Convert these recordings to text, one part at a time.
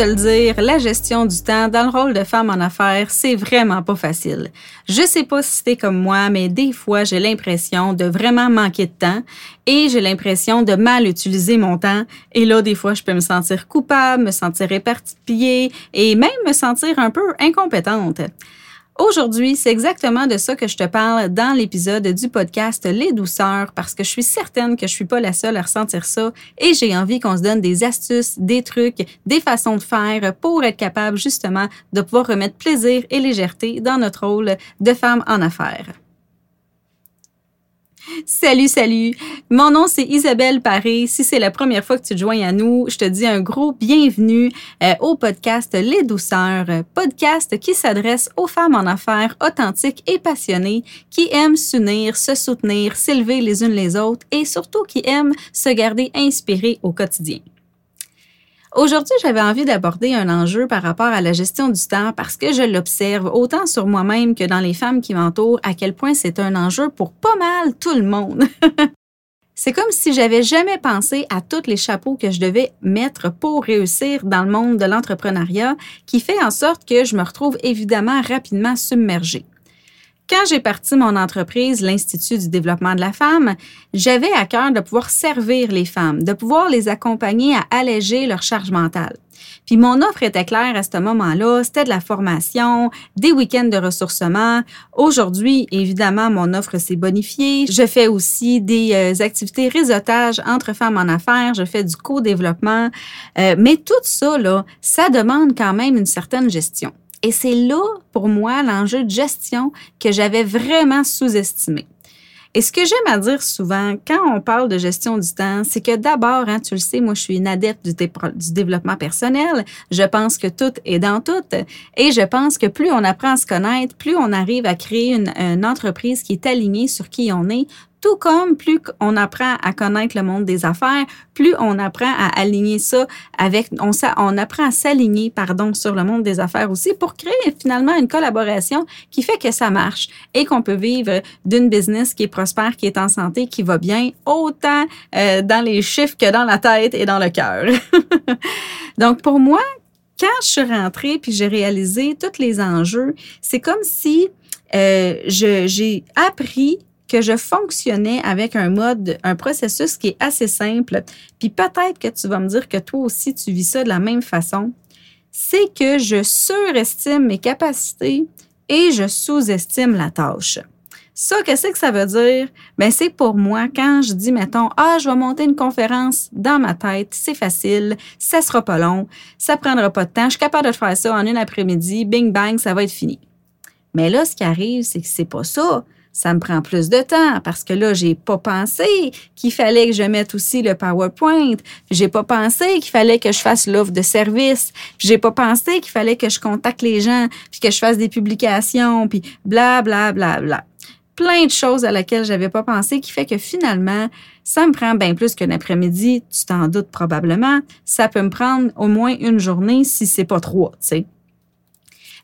se le dire, la gestion du temps dans le rôle de femme en affaires, c'est vraiment pas facile. Je sais pas si c'est comme moi, mais des fois, j'ai l'impression de vraiment manquer de temps et j'ai l'impression de mal utiliser mon temps. Et là, des fois, je peux me sentir coupable, me sentir éparpillée et même me sentir un peu incompétente. Aujourd'hui, c'est exactement de ça que je te parle dans l'épisode du podcast Les douceurs parce que je suis certaine que je suis pas la seule à ressentir ça et j'ai envie qu'on se donne des astuces, des trucs, des façons de faire pour être capable justement de pouvoir remettre plaisir et légèreté dans notre rôle de femme en affaires. Salut, salut. Mon nom, c'est Isabelle Paré. Si c'est la première fois que tu te joins à nous, je te dis un gros bienvenue euh, au podcast Les Douceurs, podcast qui s'adresse aux femmes en affaires authentiques et passionnées qui aiment s'unir, se soutenir, s'élever les unes les autres et surtout qui aiment se garder inspirées au quotidien. Aujourd'hui, j'avais envie d'aborder un enjeu par rapport à la gestion du temps parce que je l'observe autant sur moi-même que dans les femmes qui m'entourent à quel point c'est un enjeu pour pas mal tout le monde. c'est comme si j'avais jamais pensé à tous les chapeaux que je devais mettre pour réussir dans le monde de l'entrepreneuriat qui fait en sorte que je me retrouve évidemment rapidement submergée. Quand j'ai parti mon entreprise, l'Institut du développement de la femme, j'avais à cœur de pouvoir servir les femmes, de pouvoir les accompagner à alléger leur charge mentale. Puis mon offre était claire à ce moment-là, c'était de la formation, des week-ends de ressourcement. Aujourd'hui, évidemment, mon offre s'est bonifiée. Je fais aussi des euh, activités réseautage entre femmes en affaires, je fais du co-développement. Euh, mais tout ça, là, ça demande quand même une certaine gestion. Et c'est là, pour moi, l'enjeu de gestion que j'avais vraiment sous-estimé. Et ce que j'aime à dire souvent quand on parle de gestion du temps, c'est que d'abord, hein, tu le sais, moi je suis une adepte du, développement personnel. Je pense que tout est dans tout. Et je pense que plus on apprend à se connaître, plus on arrive à créer une entreprise qui est alignée sur qui on est, tout comme plus on apprend à connaître le monde des affaires, plus on apprend à aligner ça avec, on, on apprend à s'aligner, pardon, sur le monde des affaires aussi pour créer finalement une collaboration qui fait que ça marche et qu'on peut vivre d'une business qui est prospère, qui est en santé, qui va bien, autant euh, dans les chiffres que dans la tête et dans le cœur. Donc pour moi, quand je suis rentrée puis j'ai réalisé tous les enjeux, c'est comme si euh, j'ai appris que je fonctionnais avec un mode, un processus qui est assez simple, puis peut-être que tu vas me dire que toi aussi tu vis ça de la même façon, c'est que je surestime mes capacités et je sous-estime la tâche. Ça, qu'est-ce que ça veut dire? Ben, c'est pour moi quand je dis, mettons, ah, je vais monter une conférence dans ma tête, c'est facile, ça sera pas long, ça prendra pas de temps, je suis capable de faire ça en une après-midi, bing bang, ça va être fini. Mais là, ce qui arrive, c'est que c'est pas ça ça me prend plus de temps parce que là, j'ai pas pensé qu'il fallait que je mette aussi le PowerPoint. J'ai pas pensé qu'il fallait que je fasse l'offre de service. J'ai pas pensé qu'il fallait que je contacte les gens, puis que je fasse des publications, puis bla bla bla bla. Plein de choses à laquelle j'avais pas pensé qui fait que finalement, ça me prend bien plus qu'un après-midi, tu t'en doutes probablement. Ça peut me prendre au moins une journée si c'est pas trois, tu sais.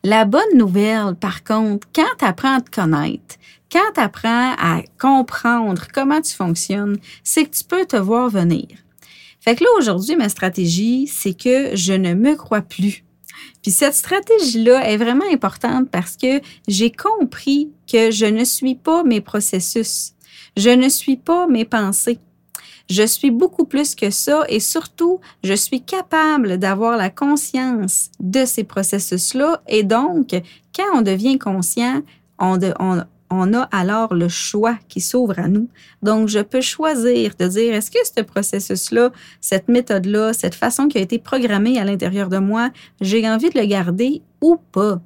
La bonne nouvelle, par contre, quand tu apprends à te connaître, quand tu apprends à comprendre comment tu fonctionnes, c'est que tu peux te voir venir. Fait que là, aujourd'hui, ma stratégie, c'est que je ne me crois plus. Puis cette stratégie-là est vraiment importante parce que j'ai compris que je ne suis pas mes processus. Je ne suis pas mes pensées. Je suis beaucoup plus que ça et surtout, je suis capable d'avoir la conscience de ces processus-là. Et donc, quand on devient conscient, on, on, on a alors le choix qui s'ouvre à nous. Donc, je peux choisir de dire, est-ce que ce processus-là, cette méthode-là, cette façon qui a été programmée à l'intérieur de moi, j'ai envie de le garder ou pas?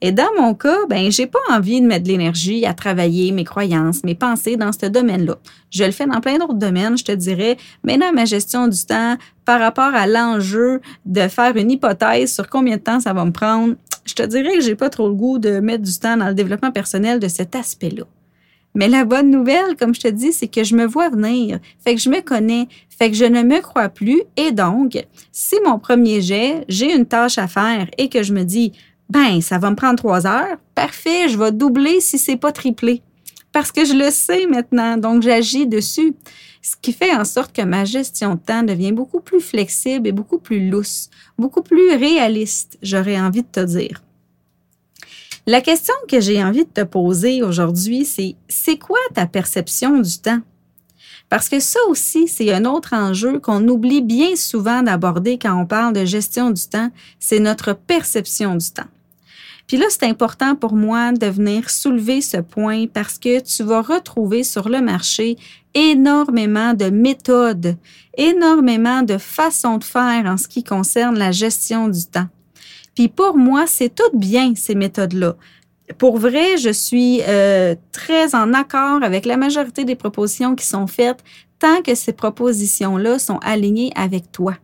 Et dans mon cas, ben, j'ai pas envie de mettre de l'énergie à travailler mes croyances, mes pensées dans ce domaine-là. Je le fais dans plein d'autres domaines, je te dirais, mais dans ma gestion du temps, par rapport à l'enjeu de faire une hypothèse sur combien de temps ça va me prendre, je te dirais que j'ai pas trop le goût de mettre du temps dans le développement personnel de cet aspect-là. Mais la bonne nouvelle, comme je te dis, c'est que je me vois venir, fait que je me connais, fait que je ne me crois plus. Et donc, si mon premier jet, j'ai une tâche à faire et que je me dis, ben, ça va me prendre trois heures, parfait, je vais doubler si c'est pas triplé. parce que je le sais maintenant, donc j'agis dessus. Ce qui fait en sorte que ma gestion de temps devient beaucoup plus flexible et beaucoup plus lousse, beaucoup plus réaliste, j'aurais envie de te dire. La question que j'ai envie de te poser aujourd'hui, c'est c'est quoi ta perception du temps? Parce que ça aussi, c'est un autre enjeu qu'on oublie bien souvent d'aborder quand on parle de gestion du temps, c'est notre perception du temps. Puis là, c'est important pour moi de venir soulever ce point parce que tu vas retrouver sur le marché énormément de méthodes, énormément de façons de faire en ce qui concerne la gestion du temps. Puis pour moi, c'est tout bien, ces méthodes-là. Pour vrai, je suis euh, très en accord avec la majorité des propositions qui sont faites tant que ces propositions-là sont alignées avec toi.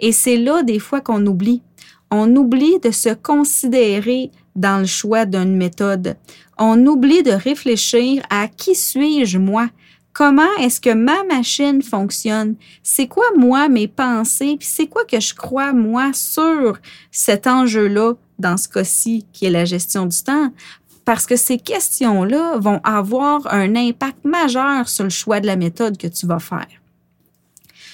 Et c'est là des fois qu'on oublie. On oublie de se considérer dans le choix d'une méthode. On oublie de réfléchir à qui suis-je moi? Comment est-ce que ma machine fonctionne? C'est quoi, moi, mes pensées? Puis c'est quoi que je crois, moi, sur cet enjeu-là, dans ce cas-ci, qui est la gestion du temps? Parce que ces questions-là vont avoir un impact majeur sur le choix de la méthode que tu vas faire.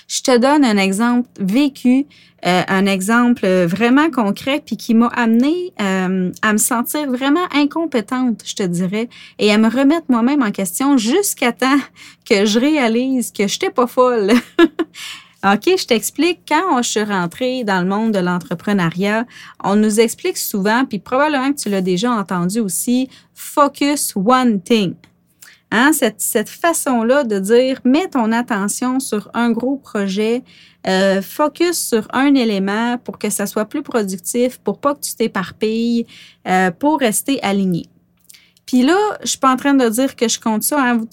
Je te donne un exemple vécu, euh, un exemple vraiment concret, puis qui m'a amené euh, à me sentir vraiment incompétente, je te dirais, et à me remettre moi-même en question jusqu'à temps que je réalise que je n'étais pas folle. OK, je t'explique, quand je suis rentrée dans le monde de l'entrepreneuriat, on nous explique souvent, puis probablement que tu l'as déjà entendu aussi, focus one thing. Hein, cette, cette façon-là de dire, mets ton attention sur un gros projet, euh, focus sur un élément pour que ça soit plus productif, pour pas que tu t'éparpilles, euh, pour rester aligné. Puis là, je suis pas en train de dire que je compte ça. Hein.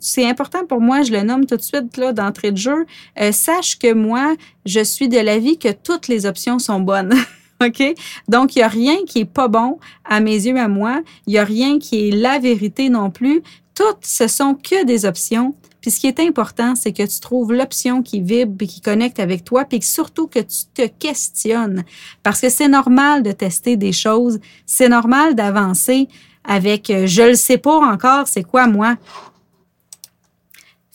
C'est important pour moi, je le nomme tout de suite là d'entrée de jeu. Euh, sache que moi, je suis de l'avis que toutes les options sont bonnes. OK? Donc, il n'y a rien qui est pas bon à mes yeux, à moi. Il n'y a rien qui est la vérité non plus toutes, ce sont que des options. Puis ce qui est important, c'est que tu trouves l'option qui vibre qui connecte avec toi, puis surtout que tu te questionnes. Parce que c'est normal de tester des choses, c'est normal d'avancer avec euh, je le sais pas encore, c'est quoi moi?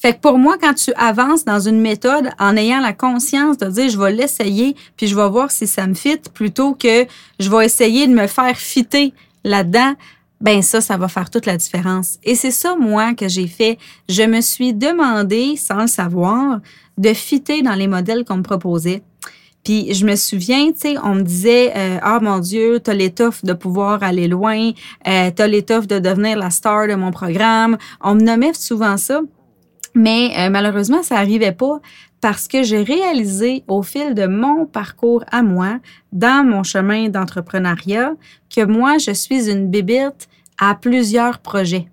Fait que pour moi, quand tu avances dans une méthode en ayant la conscience de dire je vais l'essayer, puis je vais voir si ça me fit, plutôt que je vais essayer de me faire fitter là-dedans, ben ça, ça va faire toute la différence. Et c'est ça, moi, que j'ai fait. Je me suis demandé, sans le savoir, de fitter dans les modèles qu'on me proposait. Puis je me souviens, tu sais, on me disait, euh, ah mon Dieu, t'as l'étoffe de pouvoir aller loin, euh, t'as l'étoffe de devenir la star de mon programme. On me nommait souvent ça. Mais euh, malheureusement, ça n'arrivait pas parce que j'ai réalisé au fil de mon parcours à moi, dans mon chemin d'entrepreneuriat, que moi, je suis une bibite à plusieurs projets.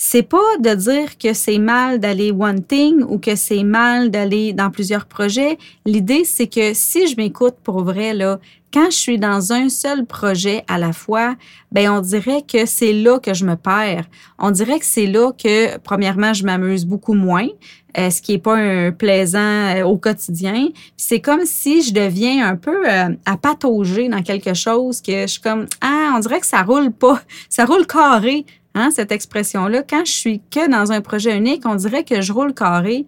C'est pas de dire que c'est mal d'aller one thing ou que c'est mal d'aller dans plusieurs projets. L'idée, c'est que si je m'écoute pour vrai, là, quand je suis dans un seul projet à la fois, ben on dirait que c'est là que je me perds. On dirait que c'est là que, premièrement, je m'amuse beaucoup moins, euh, ce qui est pas un plaisant euh, au quotidien. C'est comme si je deviens un peu euh, à patauger dans quelque chose que je suis comme ah, on dirait que ça roule pas, ça roule carré. Hein, cette expression-là, quand je suis que dans un projet unique, on dirait que je roule carré.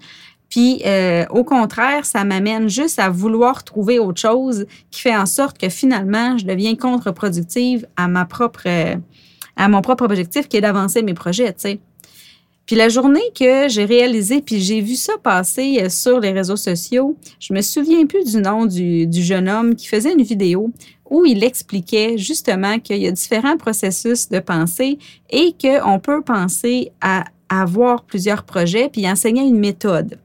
Puis, euh, au contraire, ça m'amène juste à vouloir trouver autre chose qui fait en sorte que finalement, je deviens contre-productive à ma propre, à mon propre objectif qui est d'avancer mes projets, tu sais. Puis la journée que j'ai réalisé, puis j'ai vu ça passer euh, sur les réseaux sociaux, je me souviens plus du nom du, du jeune homme qui faisait une vidéo où il expliquait justement qu'il y a différents processus de pensée et qu'on peut penser à avoir plusieurs projets puis enseigner une méthode.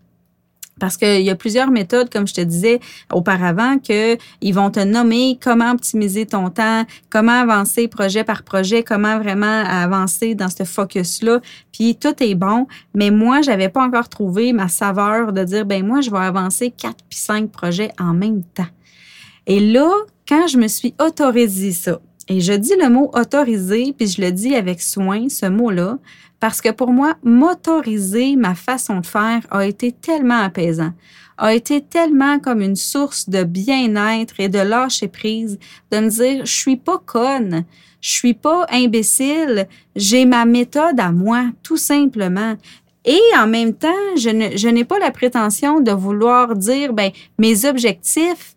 Parce qu'il y a plusieurs méthodes, comme je te disais auparavant, que ils vont te nommer comment optimiser ton temps, comment avancer projet par projet, comment vraiment avancer dans ce focus-là. Puis tout est bon, mais moi, j'avais pas encore trouvé ma saveur de dire, ben moi, je vais avancer quatre puis cinq projets en même temps. Et là, quand je me suis autorisé ça, et je dis le mot autorisé, puis je le dis avec soin, ce mot-là, Parce que pour moi, motoriser ma façon de faire a été tellement apaisant, a été tellement comme une source de bien-être et de lâcher prise, de me dire, je suis pas conne, je suis pas imbécile, j'ai ma méthode à moi, tout simplement. Et en même temps, je, n'ai pas la prétention de vouloir dire, ben, mes objectifs,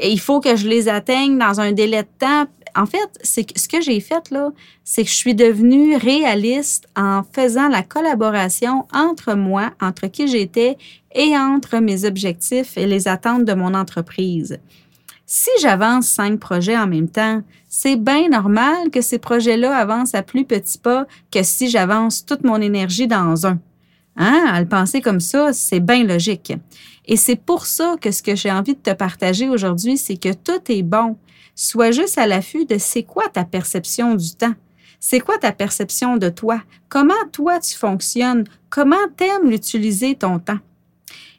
il faut que je les atteigne dans un délai de temps. En fait, c'est ce que j'ai fait là, c'est que je suis devenue réaliste en faisant la collaboration entre moi, entre qui j'étais et entre mes objectifs et les attentes de mon entreprise. Si j'avance cinq projets en même temps, c'est bien normal que ces projets-là avancent à plus petits pas que si j'avance toute mon énergie dans un. Hein? À le penser comme ça, c'est bien logique. Et c'est pour ça que ce que j'ai envie de te partager aujourd'hui, c'est que tout est bon. Sois juste à l'affût de c'est quoi ta perception du temps. C'est quoi ta perception de toi? Comment toi tu fonctionnes? Comment t'aimes l'utiliser ton temps?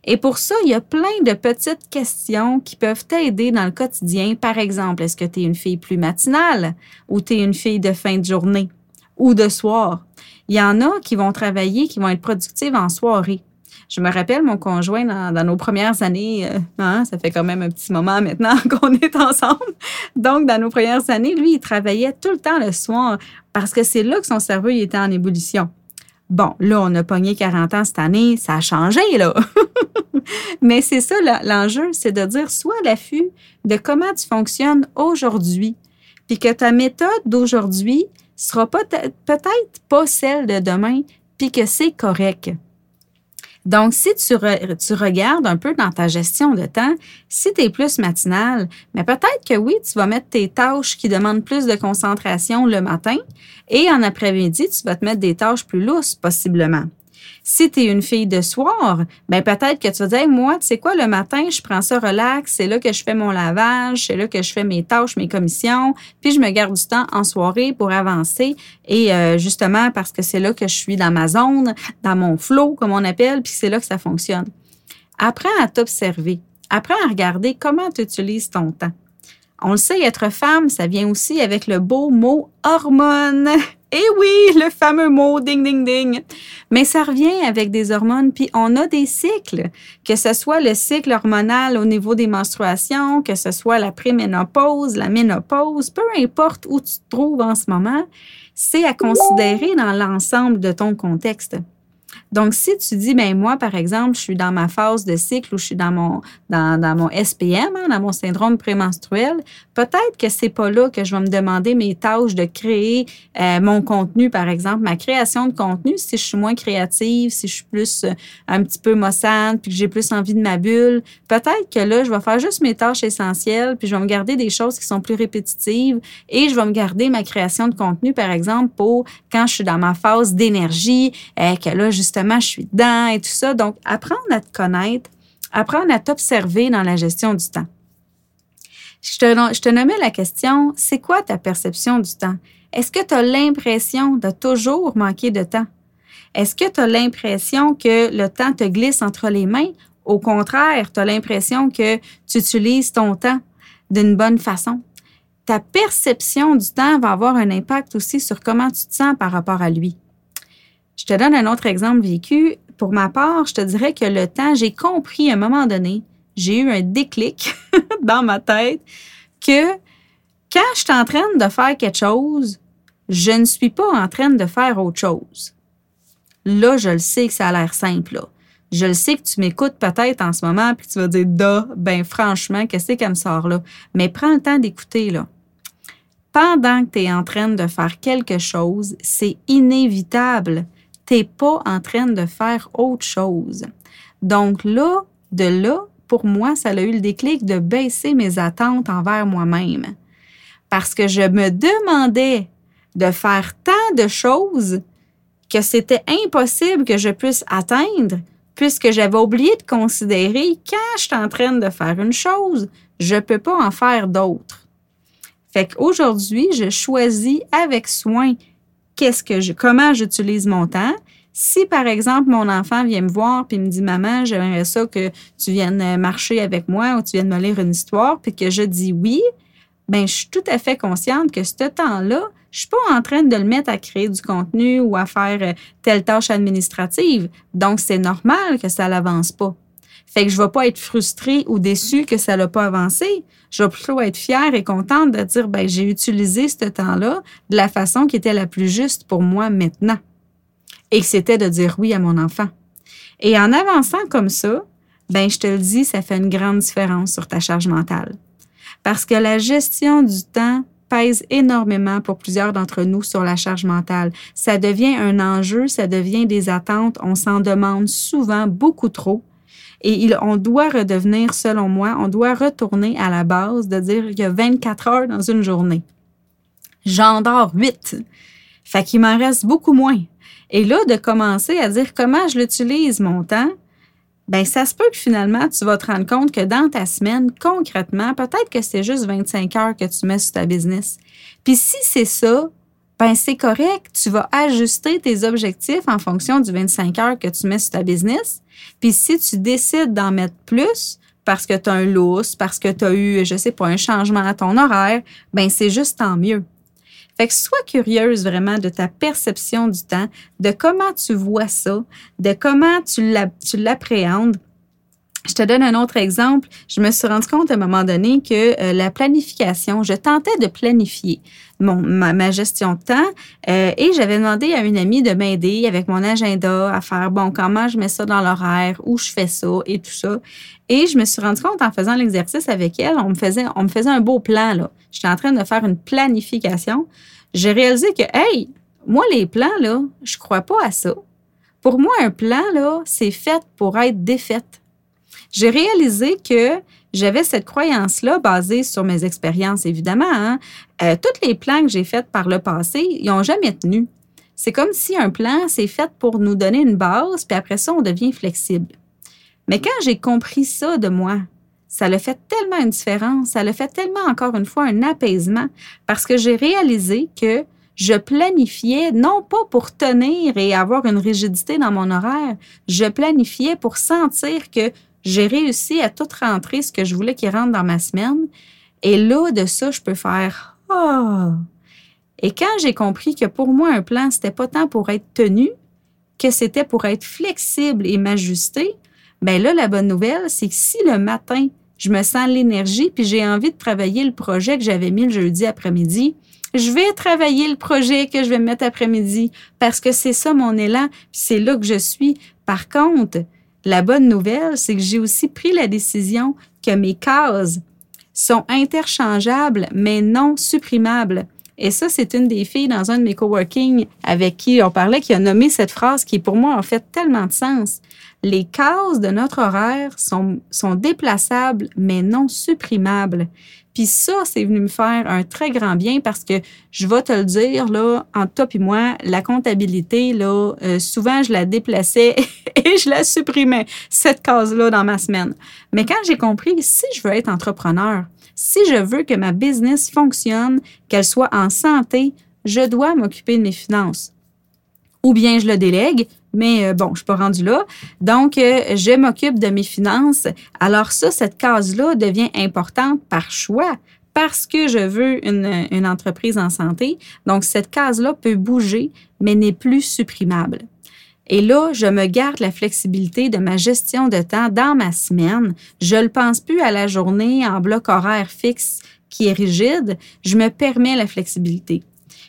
Et pour ça, il y a plein de petites questions qui peuvent t'aider dans le quotidien. Par exemple, est-ce que tu es une fille plus matinale ou tu es une fille de fin de journée ou de soir? Il y en a qui vont travailler, qui vont être productives en soirée. Je me rappelle mon conjoint dans, nos premières années, euh, hein, ça fait quand même un petit moment maintenant qu'on est ensemble. Donc, dans nos premières années, lui, il travaillait tout le temps le soir parce que c'est là que son cerveau était en ébullition. Bon, là, on a pogné 40 ans cette année, ça a changé, là. Mais c'est ça l'enjeu, c'est de dire soit l'affût de comment tu fonctionnes aujourd'hui, puis que ta méthode d'aujourd'hui sera peut-être pas celle de demain, puis que c'est correct. Donc, si tu, regardes un peu dans ta gestion de temps, si tu es plus matinal, mais peut-être que oui, tu vas mettre tes tâches qui demandent plus de concentration le matin et en après-midi, tu vas te mettre des tâches plus lousses possiblement. Si tu es une fille de soir, ben peut-être que tu vas moi, tu sais quoi, le matin, je prends ça relax, c'est là que je fais mon lavage, c'est là que je fais mes tâches, mes commissions, puis je me garde du temps en soirée pour avancer. Et euh, justement, parce que c'est là que je suis dans ma zone, dans mon flow, comme on appelle, puis c'est là que ça fonctionne. Apprends à t'observer. Apprends à regarder comment tu utilises ton temps. On le sait, être femme, ça vient aussi avec le beau mot hormone. Eh oui, le fameux mot ding ding ding. Mais ça revient avec des hormones, puis on a des cycles, que ce soit le cycle hormonal au niveau des menstruations, que ce soit la préménopause, la ménopause, peu importe où tu te trouves en ce moment, c'est à considérer dans l'ensemble de ton contexte. Donc, si tu dis, ben moi, par exemple, je suis dans ma phase de cycle ou je suis dans mon, dans, mon SPM, hein, dans mon syndrome prémenstruel, peut-être que c'est pas là que je vais me demander mes tâches de créer euh, mon contenu, par exemple, ma création de contenu, si je suis moins créative, si je suis plus euh, un petit peu maussade, puis que j'ai plus envie de ma bulle, peut-être que là, je vais faire juste mes tâches essentielles, puis je vais me garder des choses qui sont plus répétitives et je vais me garder ma création de contenu, par exemple, pour quand je suis dans ma phase d'énergie, euh, que là, justement, je suis dedans et tout ça. Donc, apprendre à te connaître, apprendre à t'observer dans la gestion du temps. Je te, je nommais la question, c'est quoi ta perception du temps? Est-ce que tu as l'impression de toujours manquer de temps? Est-ce que tu as l'impression que le temps te glisse entre les mains? Au contraire, tu as l'impression que tu utilises ton temps d'une bonne façon. Ta perception du temps va avoir un impact aussi sur comment tu te sens par rapport à lui. Je te donne un autre exemple vécu. Pour ma part, je te dirais que le temps, j'ai compris à un moment donné, j'ai eu un déclic dans ma tête que quand je suis en train de faire quelque chose, je ne suis pas en train de faire autre chose. Là, je le sais que ça a l'air simple. Je le sais que tu m'écoutes peut-être en ce moment puis tu vas dire da, ben franchement, qu'est-ce qu'elle me sort là? Mais prends le temps d'écouter là. Pendant que tu es en train de faire quelque chose, c'est inévitable t'es pas en train de faire autre chose. Donc là, de là, pour moi, ça a eu le déclic de baisser mes attentes envers moi-même. Parce que je me demandais de faire tant de choses que c'était impossible que je puisse atteindre, puisque j'avais oublié de considérer quand je suis en train de faire une chose, je ne peux pas en faire d'autres. Fait qu'aujourd'hui, je choisis avec soin qu'est-ce que je, comment j'utilise mon temps? Si, par exemple, mon enfant vient me voir puis me dit Maman, j'aimerais ça que tu viennes marcher avec moi ou tu viennes me lire une histoire, puis que je dis oui, ben je suis tout à fait consciente que ce temps-là, je suis pas en train de le mettre à créer du contenu ou à faire euh, telle tâche administrative. Donc, c'est normal que ça n'avance pas. Fait que je vais pas être frustrée ou déçue que ça n'a pas avancé. Je vais plutôt être fière et contente de dire, ben, j'ai utilisé ce temps-là de la façon qui était la plus juste pour moi maintenant. Et que c'était de dire oui à mon enfant. Et en avançant comme ça, ben, je te le dis, ça fait une grande différence sur ta charge mentale. Parce que la gestion du temps pèse énormément pour plusieurs d'entre nous sur la charge mentale. Ça devient un enjeu, ça devient des attentes, on s'en demande souvent beaucoup trop. Et on doit redevenir, selon moi, on doit retourner à la base de dire qu'il y a 24 heures dans une journée. J'en dors 8. Fait qu'il m'en reste beaucoup moins. Et là, de commencer à dire comment je l'utilise mon temps, ben ça se peut que finalement, tu vas te rendre compte que dans ta semaine, concrètement, peut-être que c'est juste 25 heures que tu mets sur ta business. Puis si c'est ça, ben c'est correct, tu vas ajuster tes objectifs en fonction du 25 heures que tu mets sur ta business. Puis si tu décides d'en mettre plus parce que tu as un lousse, parce que tu as eu, je sais pas, un changement à ton horaire, ben c'est juste tant mieux. Fait que sois curieuse vraiment de ta perception du temps, de comment tu vois ça, de comment tu l'appréhendes. Je te donne un autre exemple. Je me suis rendu compte à un moment donné que euh, la planification, je tentais de planifier mon, ma, gestion de temps euh, et j'avais demandé à une amie de m'aider avec mon agenda à faire, bon, comment je mets ça dans l'horaire, où je fais ça et tout ça. Et je me suis rendu compte en faisant l'exercice avec elle, on me faisait, on me faisait un beau plan, là. J'étais en train de faire une planification. J'ai réalisé que, hey, moi, les plans, là, je crois pas à ça. Pour moi, un plan, là, c'est fait pour être défaite. J'ai réalisé que j'avais cette croyance-là basée sur mes expériences, évidemment. Hein. Euh, tous les plans que j'ai faits par le passé, ils n'ont jamais tenu. C'est comme si un plan, c'est fait pour nous donner une base, puis après ça, on devient flexible. Mais quand j'ai compris ça de moi, ça le fait tellement une différence, ça le fait tellement encore une fois un apaisement, parce que j'ai réalisé que je planifiais non pas pour tenir et avoir une rigidité dans mon horaire, je planifiais pour sentir que j'ai réussi à tout rentrer ce que je voulais qu'il rentre dans ma semaine. Et là, de ça, je peux faire Ah! Et quand j'ai compris que pour moi, un plan, c'était pas tant pour être tenu, que c'était pour être flexible et m'ajuster, ben là, la bonne nouvelle, c'est que si le matin, je me sens l'énergie puis j'ai envie de travailler le projet que j'avais mis le jeudi après-midi, je vais travailler le projet que je vais mettre après-midi parce que c'est ça mon élan, c'est là que je suis. Par contre, la bonne nouvelle, c'est que j'ai aussi pris la décision que mes cases sont interchangeables, mais non supprimables. Et ça, c'est une des filles dans un de mes coworking avec qui on parlait qui a nommé cette phrase qui, pour moi, a fait tellement de sens. Les cases de notre horaire sont, sont déplaçables, mais non supprimables. Puis ça, c'est venu me faire un très grand bien parce que je vais te le dire, là, entre toi et moi, la comptabilité, là, euh, souvent, je la déplaçais et je la supprimais, cette case-là, dans ma semaine. Mais quand j'ai compris, si je veux être entrepreneur, si je veux que ma business fonctionne, qu'elle soit en santé, je dois m'occuper de mes finances. Ou bien je le délègue, mais euh, bon, je suis pas rendue là. Donc, euh, je m'occupe de mes finances. Alors ça, cette case-là devient importante par choix parce que je veux une, une entreprise en santé. Donc, cette case-là peut bouger, mais n'est plus supprimable. Et là, je me garde la flexibilité de ma gestion de temps dans ma semaine. Je ne pense plus à la journée en bloc horaire fixe qui est rigide. Je me permets la flexibilité.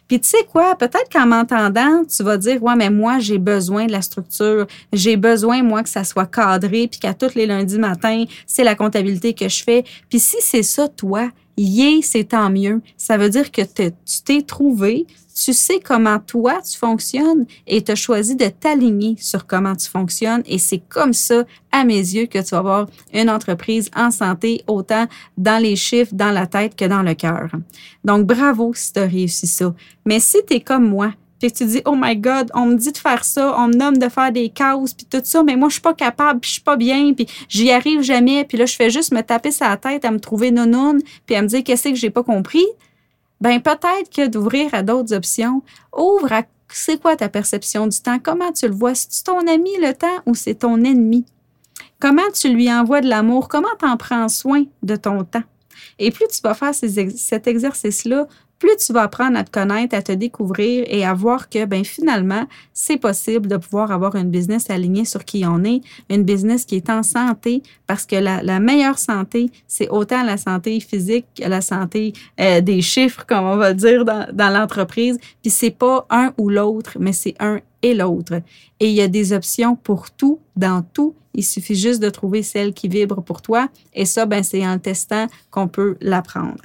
Puis tu sais quoi, peut-être qu'en m'entendant, tu vas dire ouais mais moi j'ai besoin de la structure, j'ai besoin moi que ça soit cadré puis qu'à tous les lundis matin, c'est la comptabilité que je fais. Puis si c'est ça toi, yé, c'est tant mieux. Ça veut dire que tu t'es trouvé, tu sais comment toi tu fonctionnes et tu as choisi de t'aligner sur comment tu fonctionnes et c'est comme ça, à mes yeux, que tu vas avoir une entreprise en santé, autant dans les chiffres, dans la tête que dans le cœur. Donc, bravo si tu as réussi ça. Mais si tu es comme moi, puis tu dis, oh my God, on me dit de faire ça, on me nomme de faire des causes, puis tout ça, mais moi, je suis pas capable, puis je suis pas bien, puis j'y arrive jamais, puis là, je fais juste me taper sa tête à me trouver non puis à me dire qu'est-ce que j'ai pas compris? Ben peut-être que d'ouvrir à d'autres options, ouvre à c'est quoi ta perception du temps, comment tu le vois, c'est ton ami le temps ou c'est ton ennemi? Comment tu lui envoies de l'amour, comment tu en prends soin de ton temps? Et plus tu vas faire cet exercice-là, plus tu vas apprendre à te connaître, à te découvrir et à voir que ben finalement, c'est possible de pouvoir avoir une business alignée sur qui on est, une business qui est en santé parce que la, la meilleure santé, c'est autant la santé physique que la santé euh, des chiffres, comme on va dire dans, dans l'entreprise. Puis c'est pas un ou l'autre, mais c'est un et l'autre. Et il y a des options pour tout, dans tout. Il suffit juste de trouver celle qui vibre pour toi. Et ça, ben, c'est en testant qu'on peut l'apprendre.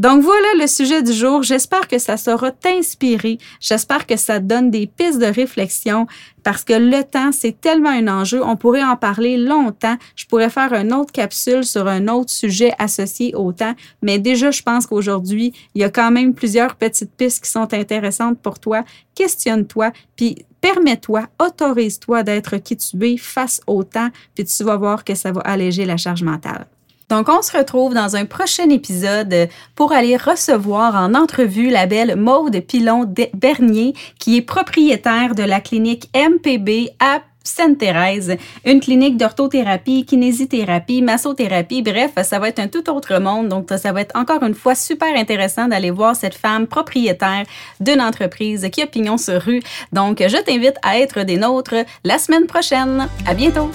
Donc voilà le sujet du jour. J'espère que ça saura t'inspirer. J'espère que ça donne des pistes de réflexion parce que le temps, c'est tellement un enjeu. On pourrait en parler longtemps. Je pourrais faire une autre capsule sur un autre sujet associé au temps. Mais déjà, je pense qu'aujourd'hui, il y a quand même plusieurs petites pistes qui sont intéressantes pour toi. Questionne-toi, puis permets-toi, autorise-toi d'être qui tu es face au temps, puis tu vas voir que ça va alléger la charge mentale. Donc, on se retrouve dans un prochain épisode pour aller recevoir en entrevue la belle Maude Pilon-Bernier, qui est propriétaire de la clinique MPB à Sainte-Thérèse, une clinique d'orthothérapie, kinésithérapie, massothérapie, bref, ça va être un tout autre monde. Donc, ça va être encore une fois super intéressant d'aller voir cette femme propriétaire d'une entreprise qui a pignon sur rue. Donc, je t'invite à être des nôtres la semaine prochaine. À bientôt!